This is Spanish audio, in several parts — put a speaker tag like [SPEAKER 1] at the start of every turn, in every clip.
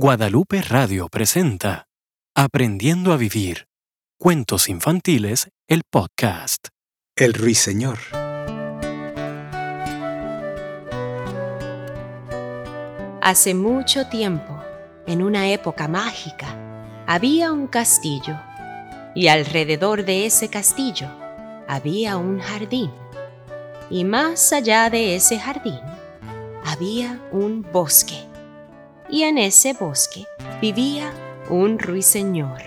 [SPEAKER 1] Guadalupe Radio presenta Aprendiendo a Vivir. Cuentos infantiles, el podcast.
[SPEAKER 2] El Ruiseñor.
[SPEAKER 3] Hace mucho tiempo, en una época mágica, había un castillo y alrededor de ese castillo había un jardín. Y más allá de ese jardín había un bosque. Y en ese bosque vivía un ruiseñor.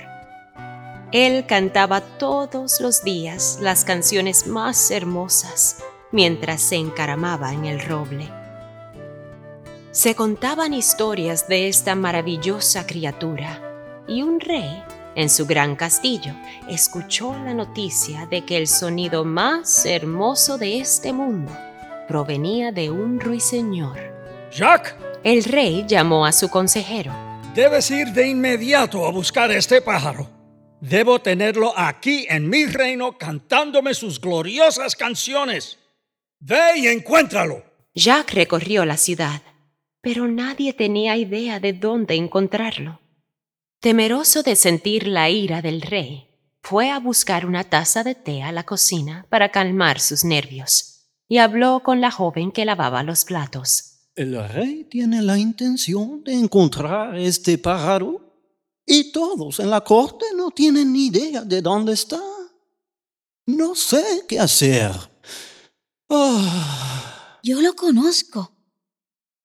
[SPEAKER 3] Él cantaba todos los días las canciones más hermosas mientras se encaramaba en el roble. Se contaban historias de esta maravillosa criatura y un rey, en su gran castillo, escuchó la noticia de que el sonido más hermoso de este mundo provenía de un ruiseñor.
[SPEAKER 4] Jack,
[SPEAKER 3] El rey llamó a su consejero.
[SPEAKER 4] debes ir de inmediato a buscar a este pájaro. Debo tenerlo aquí en mi reino cantándome sus gloriosas canciones. Ve y encuéntralo.
[SPEAKER 3] Jack recorrió la ciudad, pero nadie tenía idea de dónde encontrarlo. Temeroso de sentir la ira del rey, fue a buscar una taza de té a la cocina para calmar sus nervios y habló con la joven que lavaba los platos.
[SPEAKER 5] El rey tiene la intención de encontrar este pájaro y todos en la corte no tienen ni idea de dónde está. No sé qué hacer. Ah,
[SPEAKER 6] Yo lo conozco.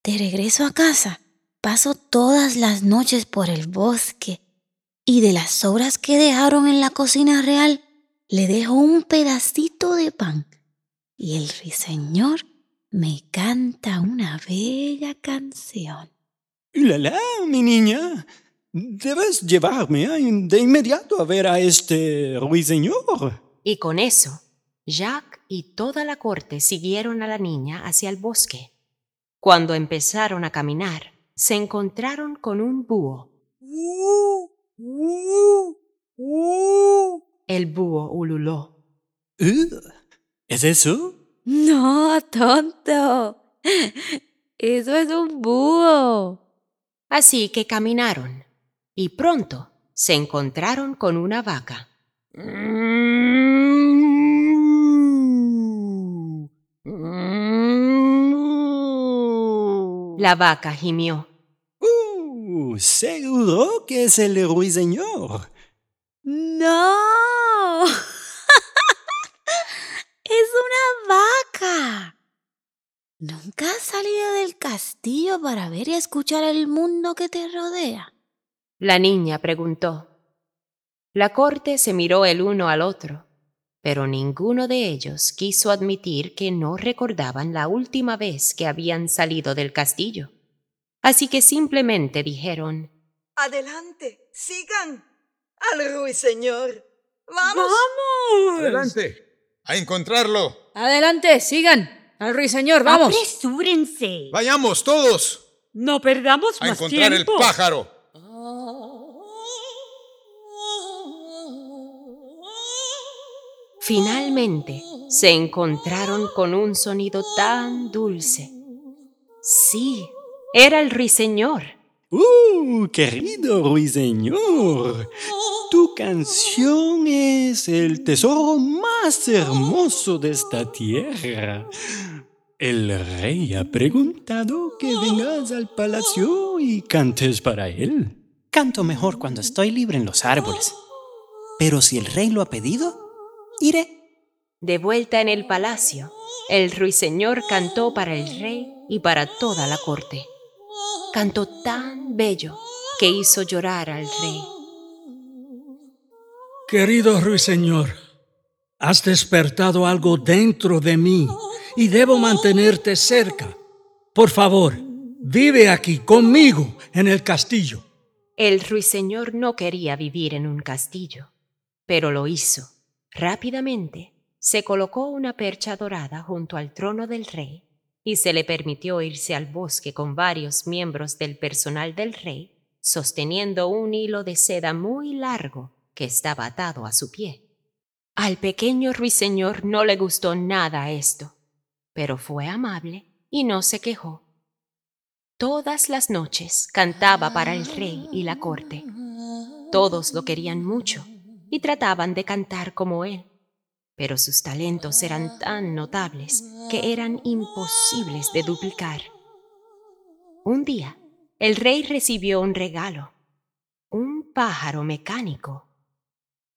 [SPEAKER 6] De regreso a casa, paso todas las noches por el bosque y de las sobras que dejaron en la cocina real, le dejo un pedacito de pan. Y el ruiseñor me canta una bella canción.
[SPEAKER 5] la, la, mi niña. Debes llevarme ah, de inmediato a ver a este ruiseñor.
[SPEAKER 3] Y con eso, Jack y toda la corte siguieron a la niña hacia el bosque. Cuando empezaron a caminar, se encontraron con un búho. El búho ululó.
[SPEAKER 5] Uh, ¿Es eso?
[SPEAKER 6] No, tonto. Eso es un búho.
[SPEAKER 3] Así que caminaron, y pronto se encontraron con una vaca. La vaca gimió.
[SPEAKER 5] Uh, seguro que es el ruiseñor.
[SPEAKER 6] No. es una vaca. ¿Nunca has salido del castillo para ver y escuchar el mundo que te rodea?
[SPEAKER 3] La niña preguntó. La corte se miró el uno al otro, pero ninguno de ellos quiso admitir que no recordaban la última vez que habían salido del castillo. Así que simplemente dijeron,
[SPEAKER 7] Adelante, sigan al ruiseñor. ¡Vamos!
[SPEAKER 8] Adelante, a encontrarlo.
[SPEAKER 9] Adelante, sigan. Al ruiseñor, vamos.
[SPEAKER 10] Apresúrense.
[SPEAKER 8] Vayamos todos
[SPEAKER 10] No perdamos
[SPEAKER 8] a
[SPEAKER 10] más
[SPEAKER 8] encontrar
[SPEAKER 10] tiempo.
[SPEAKER 8] el pájaro.
[SPEAKER 3] Finalmente se encontraron con un sonido tan dulce. Sí, era el ruiseñor.
[SPEAKER 5] Uh, querido ruiseñor. Tu canción es el tesoro más hermoso de esta tierra. El rey ha preguntado que vengas al palacio y cantes para él.
[SPEAKER 2] Canto mejor cuando estoy libre en los árboles. Pero si el rey lo ha pedido, iré.
[SPEAKER 3] De vuelta en el palacio, el ruiseñor cantó para el rey y para toda la corte. Cantó tan bello que hizo llorar al rey.
[SPEAKER 4] Querido ruiseñor, has despertado algo dentro de mí y debo mantenerte cerca. Por favor, vive aquí conmigo en el castillo.
[SPEAKER 3] El ruiseñor no quería vivir en un castillo, pero lo hizo. Rápidamente se colocó una percha dorada junto al trono del rey y se le permitió irse al bosque con varios miembros del personal del rey, sosteniendo un hilo de seda muy largo que estaba atado a su pie. Al pequeño ruiseñor no le gustó nada esto, pero fue amable y no se quejó. Todas las noches cantaba para el rey y la corte. Todos lo querían mucho y trataban de cantar como él, pero sus talentos eran tan notables que eran imposibles de duplicar. Un día, el rey recibió un regalo, un pájaro mecánico.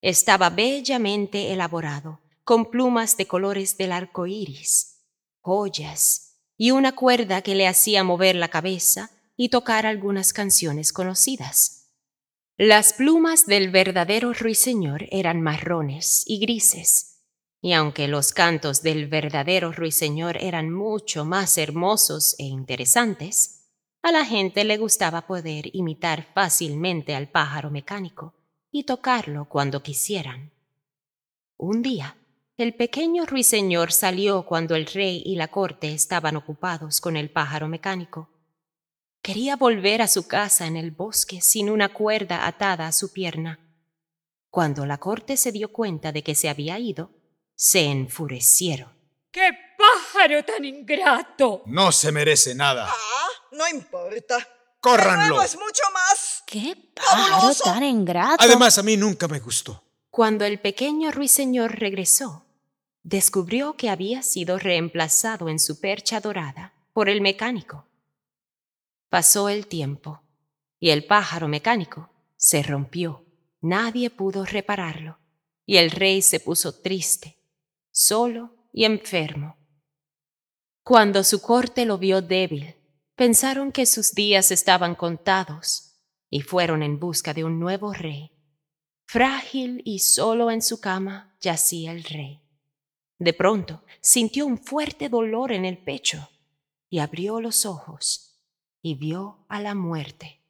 [SPEAKER 3] Estaba bellamente elaborado, con plumas de colores del arco iris, joyas y una cuerda que le hacía mover la cabeza y tocar algunas canciones conocidas. Las plumas del verdadero ruiseñor eran marrones y grises, y aunque los cantos del verdadero ruiseñor eran mucho más hermosos e interesantes, a la gente le gustaba poder imitar fácilmente al pájaro mecánico y tocarlo cuando quisieran. Un día, el pequeño ruiseñor salió cuando el rey y la corte estaban ocupados con el pájaro mecánico. Quería volver a su casa en el bosque sin una cuerda atada a su pierna. Cuando la corte se dio cuenta de que se había ido, se enfurecieron.
[SPEAKER 10] ¡Qué pájaro tan ingrato!
[SPEAKER 8] No se merece nada.
[SPEAKER 7] Ah, no importa.
[SPEAKER 8] ¡Córranlo!
[SPEAKER 7] Es mucho más.
[SPEAKER 6] ¡Qué pájaro
[SPEAKER 7] ¡Fabuloso!
[SPEAKER 6] tan ingrato!
[SPEAKER 8] Además, a mí nunca me gustó.
[SPEAKER 3] Cuando el pequeño ruiseñor regresó, descubrió que había sido reemplazado en su percha dorada por el mecánico. Pasó el tiempo y el pájaro mecánico se rompió. Nadie pudo repararlo y el rey se puso triste, solo y enfermo. Cuando su corte lo vio débil, pensaron que sus días estaban contados y fueron en busca de un nuevo rey. Frágil y solo en su cama yacía el rey. De pronto sintió un fuerte dolor en el pecho y abrió los ojos y vio a la muerte.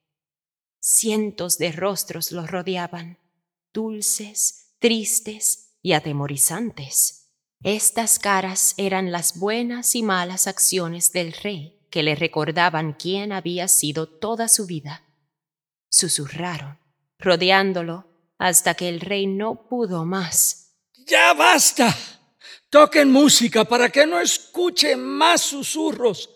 [SPEAKER 3] Cientos de rostros lo rodeaban, dulces, tristes y atemorizantes. Estas caras eran las buenas y malas acciones del rey que le recordaban quién había sido toda su vida. Susurraron, rodeándolo, hasta que el rey no pudo más.
[SPEAKER 4] ¡Ya basta! Toquen música para que no escuche más susurros.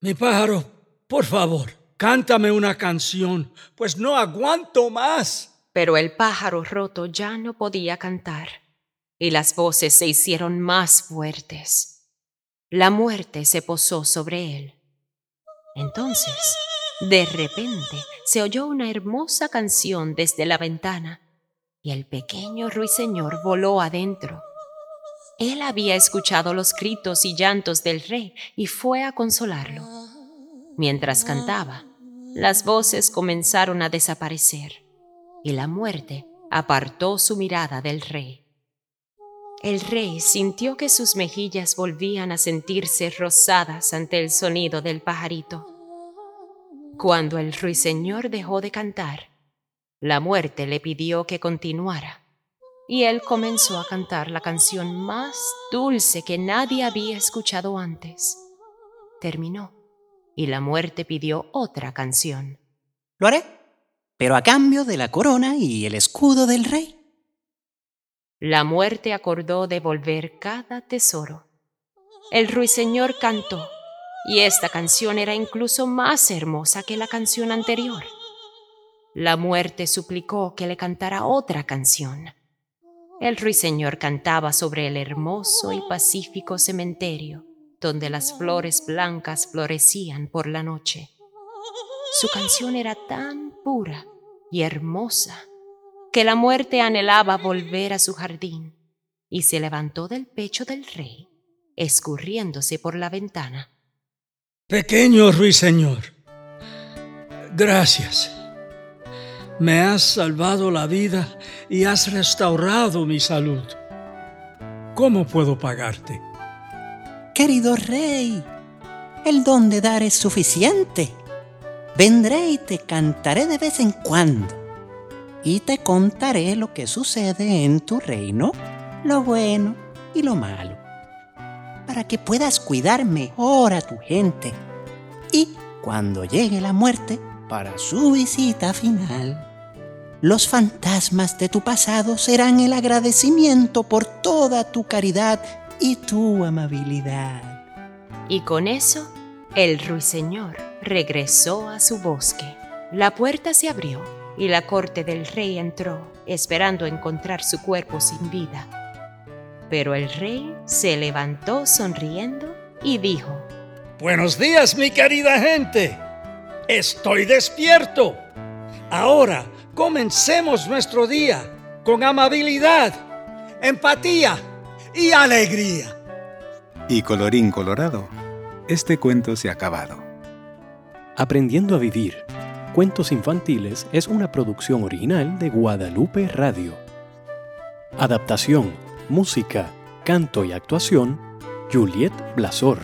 [SPEAKER 4] Mi pájaro, por favor, cántame una canción, pues no aguanto más.
[SPEAKER 3] Pero el pájaro roto ya no podía cantar, y las voces se hicieron más fuertes. La muerte se posó sobre él. Entonces, de repente, se oyó una hermosa canción desde la ventana, y el pequeño ruiseñor voló adentro. Él había escuchado los gritos y llantos del rey y fue a consolarlo. Mientras cantaba, las voces comenzaron a desaparecer y la muerte apartó su mirada del rey. El rey sintió que sus mejillas volvían a sentirse rosadas ante el sonido del pajarito. Cuando el ruiseñor dejó de cantar, la muerte le pidió que continuara, y él comenzó a cantar la canción más dulce que nadie había escuchado antes. Terminó, y la muerte pidió otra canción.
[SPEAKER 2] Lo haré, pero a cambio de la corona y el escudo del rey.
[SPEAKER 3] La muerte acordó devolver cada tesoro. El ruiseñor cantó, y esta canción era incluso más hermosa que la canción anterior. La muerte suplicó que le cantara otra canción. El ruiseñor cantaba sobre el hermoso y pacífico cementerio, donde las flores blancas florecían por la noche. Su canción era tan pura y hermosa que la muerte anhelaba volver a su jardín y se levantó del pecho del rey, escurriéndose por la ventana.
[SPEAKER 4] Pequeño ruiseñor, gracias. Me has salvado la vida y has restaurado mi salud. ¿Cómo puedo pagarte?
[SPEAKER 2] Querido rey, el don de dar es suficiente. Vendré y te cantaré de vez en cuando. Y te contaré lo que sucede en tu reino, lo bueno y lo malo, para que puedas cuidar mejor a tu gente. Y cuando llegue la muerte, para su visita final, los fantasmas de tu pasado serán el agradecimiento por toda tu caridad y tu amabilidad.
[SPEAKER 3] Y con eso, el ruiseñor regresó a su bosque. La puerta se abrió y la corte del rey entró, esperando encontrar su cuerpo sin vida. Pero el rey se levantó sonriendo y dijo,
[SPEAKER 4] Buenos días, mi querida gente. Estoy despierto. Ahora comencemos nuestro día con amabilidad, empatía y alegría.
[SPEAKER 11] Y colorín colorado, este cuento se ha acabado.
[SPEAKER 1] Aprendiendo a vivir. Cuentos infantiles es una producción original de Guadalupe Radio. Adaptación, música, canto y actuación, Juliet Blasor.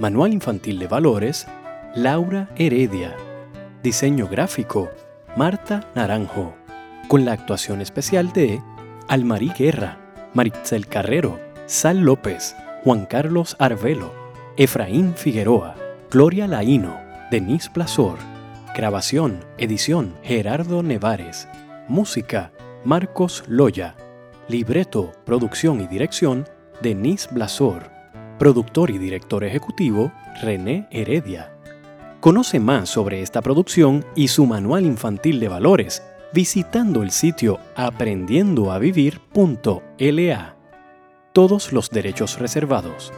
[SPEAKER 1] Manual Infantil de Valores, Laura Heredia. Diseño gráfico, Marta Naranjo. Con la actuación especial de Almarí Guerra, Maritzel Carrero, Sal López, Juan Carlos Arvelo, Efraín Figueroa, Gloria Laíno, Denise Blasor. Grabación, edición, Gerardo Nevares. Música, Marcos Loya. Libreto, producción y dirección, Denise Blasor. Productor y director ejecutivo, René Heredia. Conoce más sobre esta producción y su manual infantil de valores visitando el sitio aprendiendoavivir.la. Todos los derechos reservados.